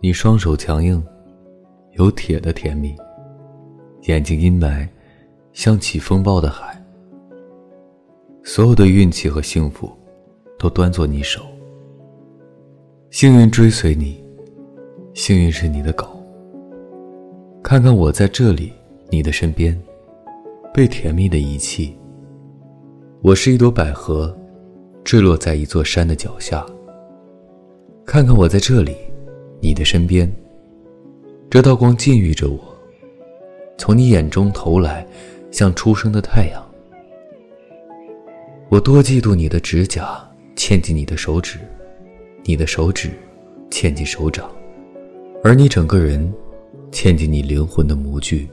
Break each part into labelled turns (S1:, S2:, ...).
S1: 你双手强硬，有铁的甜蜜；眼睛阴霾，像起风暴的海。所有的运气和幸福，都端坐你手。幸运追随你，幸运是你的狗。看看我在这里，你的身边，被甜蜜的遗弃。我是一朵百合，坠落在一座山的脚下。看看我在这里，你的身边。这道光禁欲着我，从你眼中投来，像初升的太阳。我多嫉妒你的指甲嵌进你的手指，你的手指嵌进手掌，而你整个人嵌进你灵魂的模具。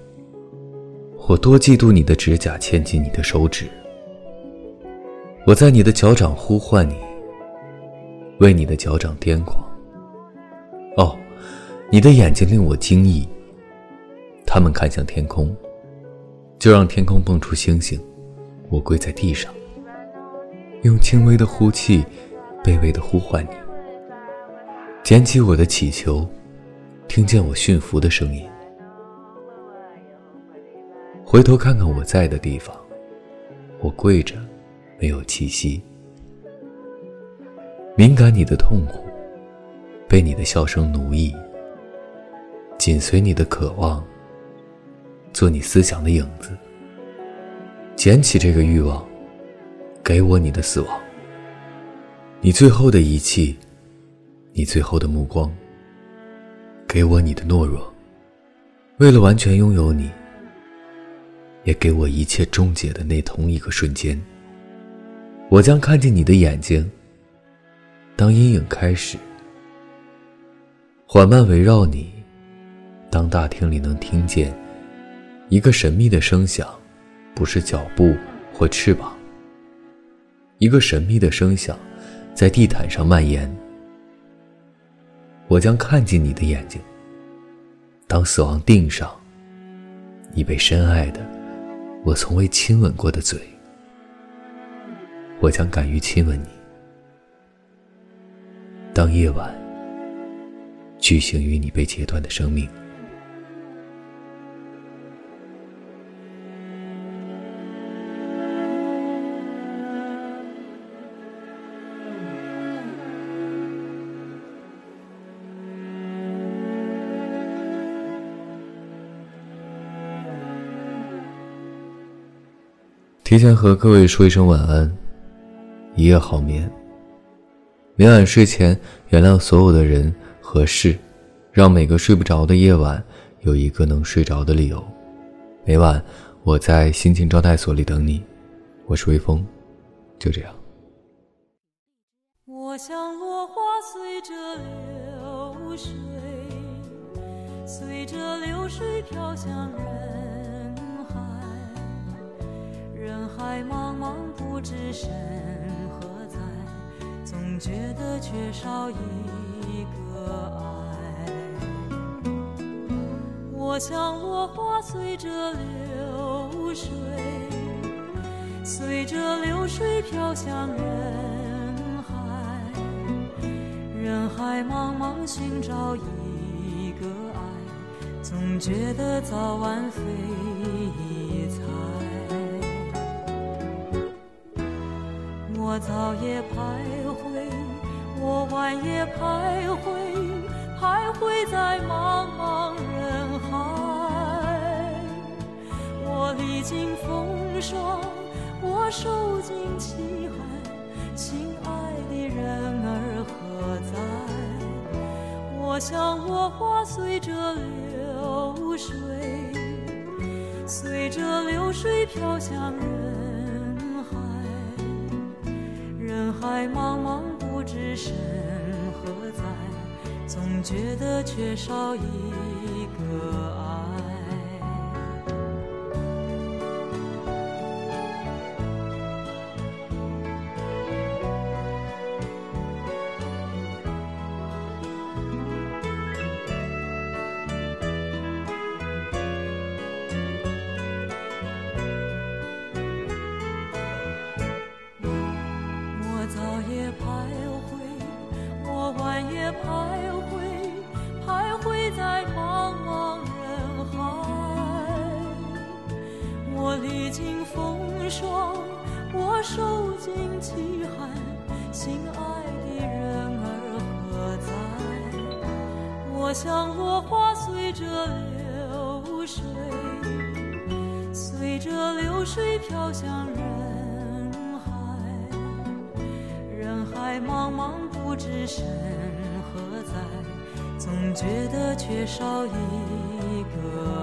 S1: 我多嫉妒你的指甲嵌进你的手指。我在你的脚掌呼唤你，为你的脚掌癫狂。哦，你的眼睛令我惊异。他们看向天空，就让天空蹦出星星。我跪在地上。用轻微的呼气，卑微的呼唤你。捡起我的祈求，听见我驯服的声音。回头看看我在的地方，我跪着，没有气息。敏感你的痛苦，被你的笑声奴役。紧随你的渴望，做你思想的影子。捡起这个欲望。给我你的死亡，你最后的遗弃，你最后的目光。给我你的懦弱，为了完全拥有你，也给我一切终结的那同一个瞬间。我将看见你的眼睛，当阴影开始，缓慢围绕你，当大厅里能听见一个神秘的声响，不是脚步或翅膀。一个神秘的声响，在地毯上蔓延。我将看进你的眼睛。当死亡钉上，你被深爱的，我从未亲吻过的嘴，我将敢于亲吻你。当夜晚，举行与你被截断的生命。提前和各位说一声晚安，一夜好眠。每晚睡前原谅所有的人和事，让每个睡不着的夜晚有一个能睡着的理由。每晚我在心情招待所里等你，我是微风，就这样。
S2: 我像落花随着流水，随着流水飘向人海。人海茫茫，不知身，觉得缺少一个爱。我像落花随着流水，随着流水飘向人海。人海茫茫，寻找一个爱，总觉得早晚非一猜。我早也徘徊，晚夜徘徊，徘徊在茫茫人海。我历经风霜，我受尽凄寒，亲爱的人儿何在？我想落花随着流水，随着流水飘向人。海人海茫茫，不知身，总觉得缺少一个爱。我早也徘徊，我晚也徘徊，经风霜，我受尽凄寒，心爱的人儿何在？我像落花随着流水，随着流水飘向人海。人海茫茫，不知身何在，总觉得缺少一个。